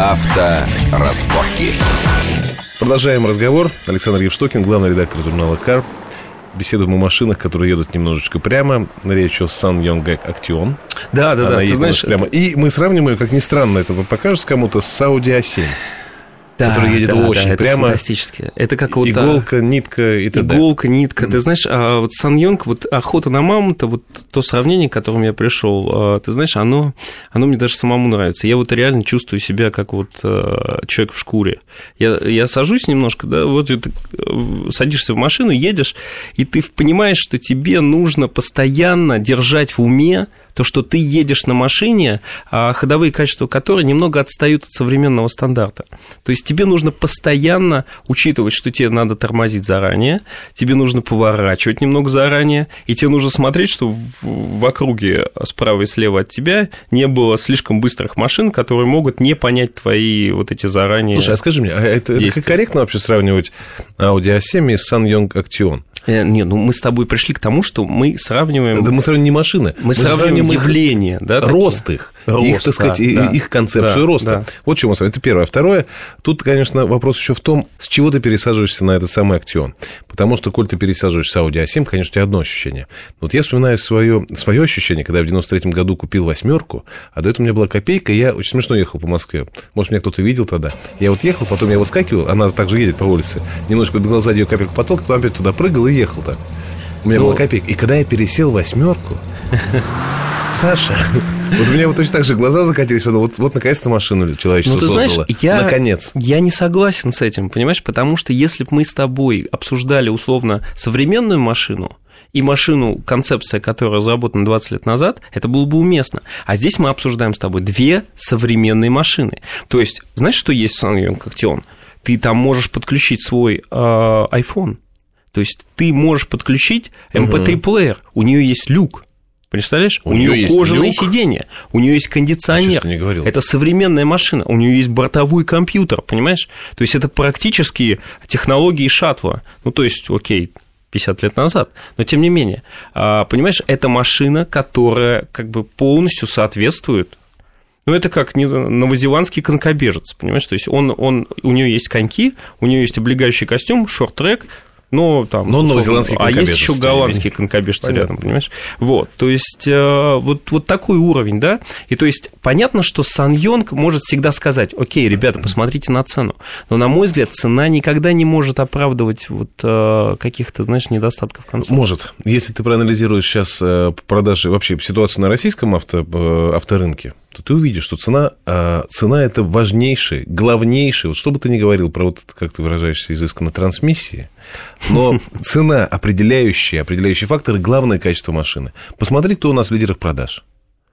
Авторазборки. Продолжаем разговор. Александр Евштокин, главный редактор журнала «Кар». Беседуем о машинах, которые едут немножечко прямо. Речь о Сан Йонг Актион. Да, да, Она да. Ты знаешь, прямо. И мы сравним ее, как ни странно, это покажешь кому-то, с Audi A7. Да, который едет да, очень да, это прямо. фантастически. Это как вот... а, Иголка, нитка и т.д. Иголка, нитка. Ты знаешь, а вот Сан Йонг, вот охота на мамонта, вот то сравнение, к которому я пришел, а, ты знаешь, оно, оно мне даже самому нравится. Я вот реально чувствую себя как вот а, человек в шкуре. Я, я сажусь немножко, да, вот ты э, садишься в машину, едешь, и ты понимаешь, что тебе нужно постоянно держать в уме то, что ты едешь на машине, а ходовые качества которой немного отстают от современного стандарта. То есть тебе нужно постоянно учитывать, что тебе надо тормозить заранее, тебе нужно поворачивать немного заранее, и тебе нужно смотреть, что в, округе справа и слева от тебя не было слишком быстрых машин, которые могут не понять твои вот эти заранее... Слушай, а скажи мне, а это, это действия. корректно вообще сравнивать Audi A7 и Сан Йонг Актион? Э, Не, ну мы с тобой пришли к тому, что мы сравниваем... Это мы сравниваем не машины, Мы сравниваем их явления, да, такие? рост их, Рост, их, так сказать, да, и- да. их концепцию Да, роста. да. Вот что мы с вами. Это первое. Второе, тут, конечно, вопрос еще в том, с чего ты пересаживаешься на этот самый Актион. Потому что, коль ты пересаживаешься с Audi A7, конечно, у тебя одно ощущение. Вот я вспоминаю свое, свое ощущение, когда я в 93-м году купил восьмерку, а до этого у меня была копейка, и я очень смешно ехал по Москве. Может, меня кто-то видел тогда. Я вот ехал, потом я выскакивал, она также едет по улице, немножко подбегал сзади ее капельку потолка, потом опять туда прыгал и ехал так. У меня Ну- была копейка. И когда я пересел восьмерку, Саша, вот у меня вот точно так же глаза закатились, потом вот, вот наконец-то машину человечество Ну, ты знаешь, создало. я, Наконец. я не согласен с этим, понимаешь, потому что если бы мы с тобой обсуждали условно современную машину, и машину, концепция которой разработана 20 лет назад, это было бы уместно. А здесь мы обсуждаем с тобой две современные машины. То есть, знаешь, что есть в Сан Актион? Ты там можешь подключить свой э, iPhone. То есть ты можешь подключить MP3-плеер. У нее есть люк. Представляешь? У У, нее люк? сиденья, у нее есть кондиционер. Не говорил? Это современная машина, у нее есть бортовой компьютер, понимаешь? То есть это практически технологии шаттла. Ну, то есть, окей, 50 лет назад, но тем не менее, а, понимаешь, это машина, которая как бы полностью соответствует ну, это как новозеландский конькобежец, понимаешь? То есть он, он, у нее есть коньки, у нее есть облегающий костюм, шорт-трек, но там... Но он условно, новозеландский А есть еще голландские менее. конькобежцы Понятно. рядом, понимаешь? Вот, то есть э, вот, вот такой уровень, да? И то есть понятно, что Сан Йонг может всегда сказать, окей, ребята, посмотрите на цену. Но, на мой взгляд, цена никогда не может оправдывать вот э, каких-то, знаешь, недостатков конца. Может. Если ты проанализируешь сейчас э, продажи, вообще ситуацию на российском авто, авторынке, то ты увидишь, что цена, э, цена это важнейший, главнейший, вот что бы ты ни говорил про вот, как ты выражаешься изысканно, трансмиссии, но цена определяющая, определяющий фактор и главное качество машины. Посмотри, кто у нас в лидерах продаж.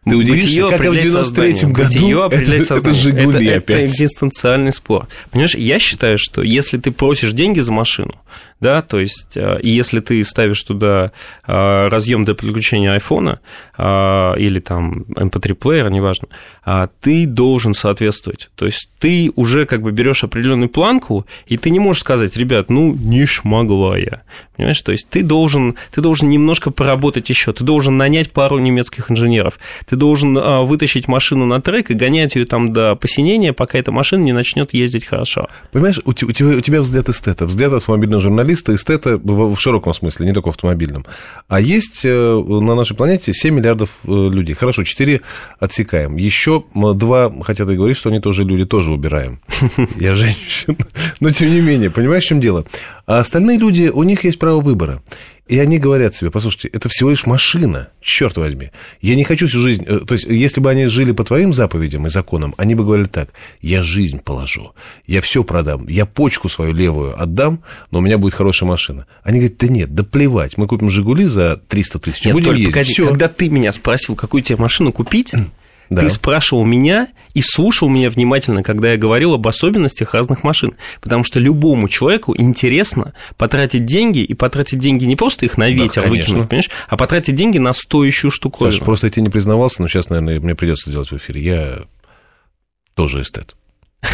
Ты удивишься, Бытие как в определяет 93-м сознание. году Бытие это, определяет это сознание. «Жигули» это, опять. Это экзистенциальный спор. Понимаешь, я считаю, что если ты просишь деньги за машину, да, то есть, э, и если ты ставишь туда э, разъем для подключения айфона э, или там MP3-плеера, неважно, а, ты должен соответствовать. То есть ты уже как бы берешь определенную планку, и ты не можешь сказать, ребят, ну, не шмогла я. Понимаешь, то есть ты должен, ты должен немножко поработать еще, ты должен нанять пару немецких инженеров, ты должен а, вытащить машину на трек и гонять ее там до посинения, пока эта машина не начнет ездить хорошо. Понимаешь, у те- у тебя, у тебя взгляд эстета, взгляд автомобильного журналиста, эстета в, в широком смысле, не только в автомобильном. А есть э, на нашей планете 7 миллиардов э, людей. Хорошо, 4 отсекаем. Еще 2 хотят и говорить, что они тоже люди, тоже убираем. Я женщина. Но тем не менее, понимаешь, в чем дело? А остальные люди, у них есть право выбора. И они говорят себе, послушайте, это всего лишь машина, черт возьми. Я не хочу всю жизнь... э, То есть, если бы они жили по твоим заповедям и законам, они бы говорили так, я жизнь положу, я все продам, я почку свою левую отдам, но у меня будет хорошая машина. Они говорят, да нет, да плевать, мы купим «Жигули» за 300 тысяч, Нет, будем Толь, ездить, погоди, всё». когда ты меня спросил, какую тебе машину купить, Да. ты спрашивал меня и слушал меня внимательно, когда я говорил об особенностях разных машин. Потому что любому человеку интересно потратить деньги, и потратить деньги не просто их на ветер конечно. выкинуть, понимаешь, а потратить деньги на стоящую штуковину. Саша, просто я тебе не признавался, но сейчас, наверное, мне придется сделать в эфире. Я тоже эстет.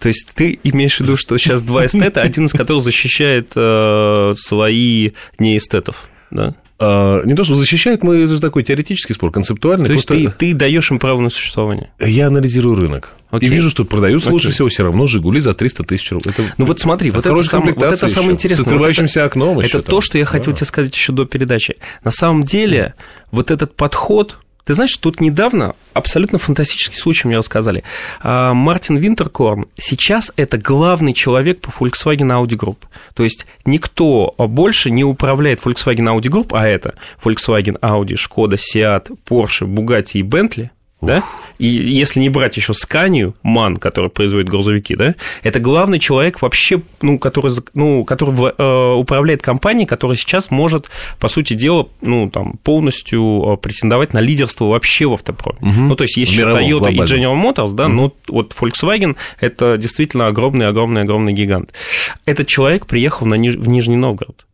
То есть ты имеешь в виду, что сейчас два эстета, один из которых защищает э, свои неэстетов, да? А, не то, что защищает, мы это же такой теоретический спор, концептуальный. То есть просто... ты, ты даешь им право на существование? Я анализирую рынок. Окей. И вижу, что продаются лучше всего все равно Жигули за 300 тысяч рублей. Это, ну вот смотри, вот это, сам, вот это самое интересное. С открывающимся вот окном Это еще, то, что я хотел тебе сказать еще до передачи. На самом деле, вот этот подход, ты знаешь, тут недавно абсолютно фантастический случай мне рассказали. А, Мартин Винтеркорн сейчас это главный человек по Volkswagen Audi Group. То есть никто больше не управляет Volkswagen Audi Group, а это Volkswagen, Audi, Skoda, Seat, Porsche, Bugatti и Bentley – да? И если не брать еще Сканию, МАН, который производит грузовики, да, это главный человек вообще, ну, который, ну, который э, управляет компанией, которая сейчас может, по сути дела, ну, там, полностью э, претендовать на лидерство вообще в автопроме. Угу. Ну, то есть есть еще Toyota глобально. и General Motors, да, угу. но вот Volkswagen это действительно огромный-огромный-огромный гигант. Этот человек приехал на Ниж... в Нижний Новгород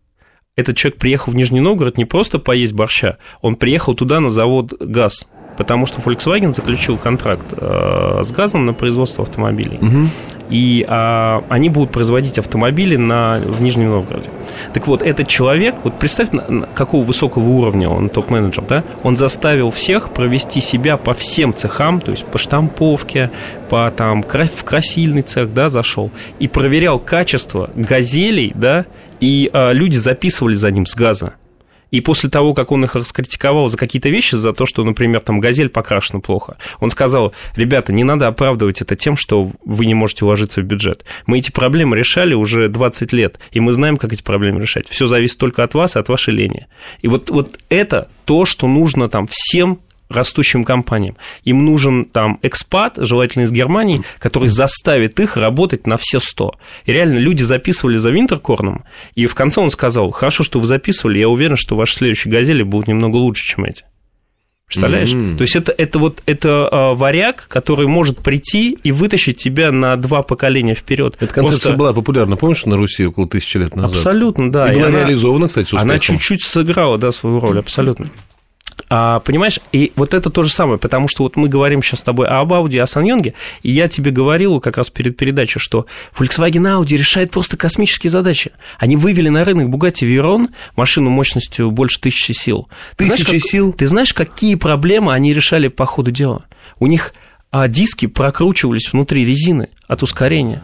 этот человек приехал в Нижний Новгород не просто поесть борща, он приехал туда на завод ГАЗ, потому что Volkswagen заключил контракт э, с газом на производство автомобилей. Угу. И а, они будут производить автомобили на, в Нижнем Новгороде. Так вот, этот человек, вот представь, какого высокого уровня он топ-менеджер, да, он заставил всех провести себя по всем цехам, то есть по штамповке, по там, в красильный цех, да, зашел, и проверял качество газелей, да, и а, люди записывали за ним с газа. И после того, как он их раскритиковал за какие-то вещи, за то, что, например, там газель покрашена плохо, он сказал, ребята, не надо оправдывать это тем, что вы не можете уложиться в бюджет. Мы эти проблемы решали уже 20 лет, и мы знаем, как эти проблемы решать. Все зависит только от вас и от вашей лени. И вот, вот это то, что нужно там всем растущим компаниям. Им нужен там экспат, желательно из Германии, который заставит их работать на все 100. И реально люди записывали за Винтеркорном, и в конце он сказал, хорошо, что вы записывали, я уверен, что ваши следующие газели будут немного лучше, чем эти. Представляешь? Mm-hmm. То есть это, это вот это а, варяг, который может прийти и вытащить тебя на два поколения вперед. Эта концепция Просто... была популярна, помнишь, на Руси около тысячи лет назад? Абсолютно, да. И, и была она, реализована, кстати, с успехом. Она чуть-чуть сыграла, да, свою роль, абсолютно. А, понимаешь, и вот это то же самое, потому что вот мы говорим сейчас с тобой об Audi, о Саньонге, и я тебе говорил как раз перед передачей, что Volkswagen Audi решает просто космические задачи. Они вывели на рынок Bugatti Veyron, машину мощностью больше тысячи сил. Тысячи сил? Ты знаешь, какие проблемы они решали по ходу дела? У них а, диски прокручивались внутри резины от ускорения.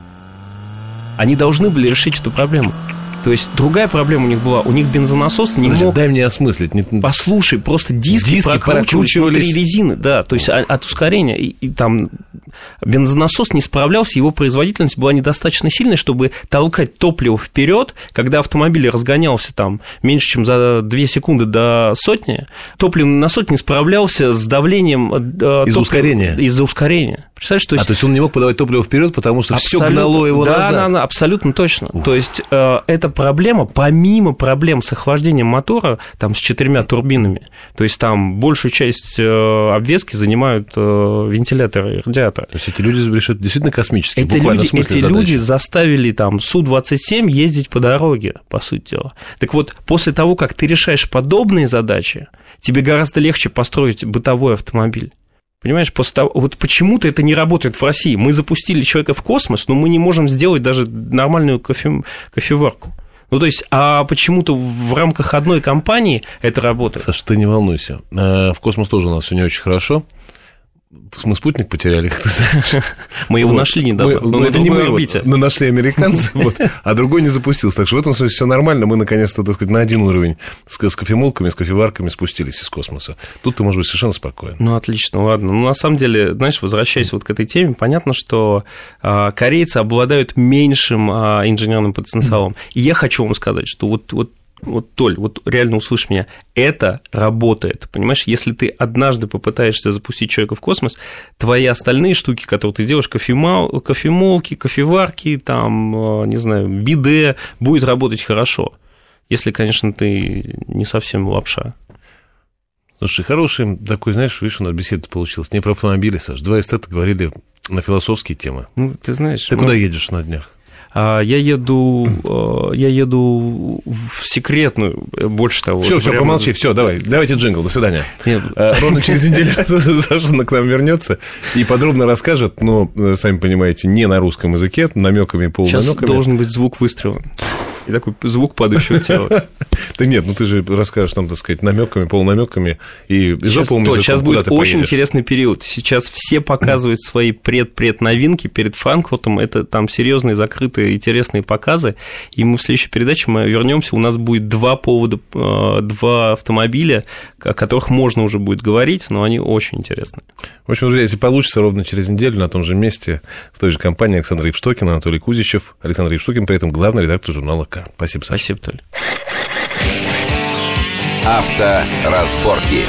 Они должны были решить эту проблему. То есть другая проблема у них была, у них бензонасос не Подожди, мог... Дай мне осмыслить. Не... Послушай, просто диски, диски прокручивались, внутри резины, да, то есть от ускорения. И, и там бензонасос не справлялся, его производительность была недостаточно сильной, чтобы толкать топливо вперед, когда автомобиль разгонялся там меньше, чем за 2 секунды до сотни, топливный насос не справлялся с давлением... Э, из-за ускорения? Из-за ускорения. Представляешь, то есть... А, то есть он не мог подавать топливо вперед, потому что все гнало его да, назад? Да, да, абсолютно точно. Ух. То есть э, это проблема, помимо проблем с охлаждением мотора, там, с четырьмя турбинами, то есть там большую часть э, обвески занимают э, вентиляторы и радиаторы. То есть эти люди решают действительно космические, эти люди, Эти люди заставили там Су-27 ездить по дороге, по сути дела. Так вот, после того, как ты решаешь подобные задачи, тебе гораздо легче построить бытовой автомобиль. Понимаешь, после того, вот почему-то это не работает в России. Мы запустили человека в космос, но мы не можем сделать даже нормальную кофе, кофеварку. Ну, то есть, а почему-то в рамках одной компании это работает. Саша, ты не волнуйся. Э, в космос тоже у нас все не очень хорошо. Мы спутник потеряли, как ты знаешь. Мы его вот. нашли недавно, мы, но, не мы орбите. Мы нашли американцы, вот, а другой не запустился. Так что в этом смысле все нормально. Мы наконец-то, так сказать, на один уровень с, с кофемолками, с кофеварками спустились из космоса. Тут ты, может быть, совершенно спокоен. Ну, отлично, ладно. Ну, на самом деле, знаешь, возвращаясь вот к этой теме, понятно, что а, корейцы обладают меньшим а, инженерным потенциалом. И я хочу вам сказать, что вот, вот вот, Толь, вот реально услышь меня, это работает, понимаешь? Если ты однажды попытаешься запустить человека в космос, твои остальные штуки, которые ты делаешь, кофемал, кофемолки, кофеварки, там, э, не знаю, биде, будет работать хорошо. Если, конечно, ты не совсем лапша. Слушай, хороший такой, знаешь, видишь, у нас беседа получилась. Не про автомобили, Саш. Два эстета говорили на философские темы. Ну, ты знаешь... Ты ну... куда едешь на днях? А, я еду, э, я еду в секретную, больше того. Все, все, прямо... помолчи, все, давай, давайте джингл, до свидания. Нет. Э, ровно через неделю Саша к нам вернется и подробно расскажет, но, э, сами понимаете, не на русском языке, намеками, полунамеками. Сейчас должен быть звук выстрела. И такой звук падающего тела. Да нет, ну ты же расскажешь там, так сказать, намеками, полунамеками и изоповым языком. Сейчас будет очень интересный период. Сейчас все показывают свои пред-пред новинки перед Франкфуртом. Это там серьезные, закрытые, интересные показы. И мы в следующей передаче мы вернемся. У нас будет два повода, э, два автомобиля, о которых можно уже будет говорить, но они очень интересны. В общем, друзья, если получится, ровно через неделю на том же месте, в той же компании Александр Евштокин, Анатолий Кузичев. Александр Евштокин, при этом главный редактор журнала «К». Спасибо, Саша. Спасибо, Толь. Авторазборки.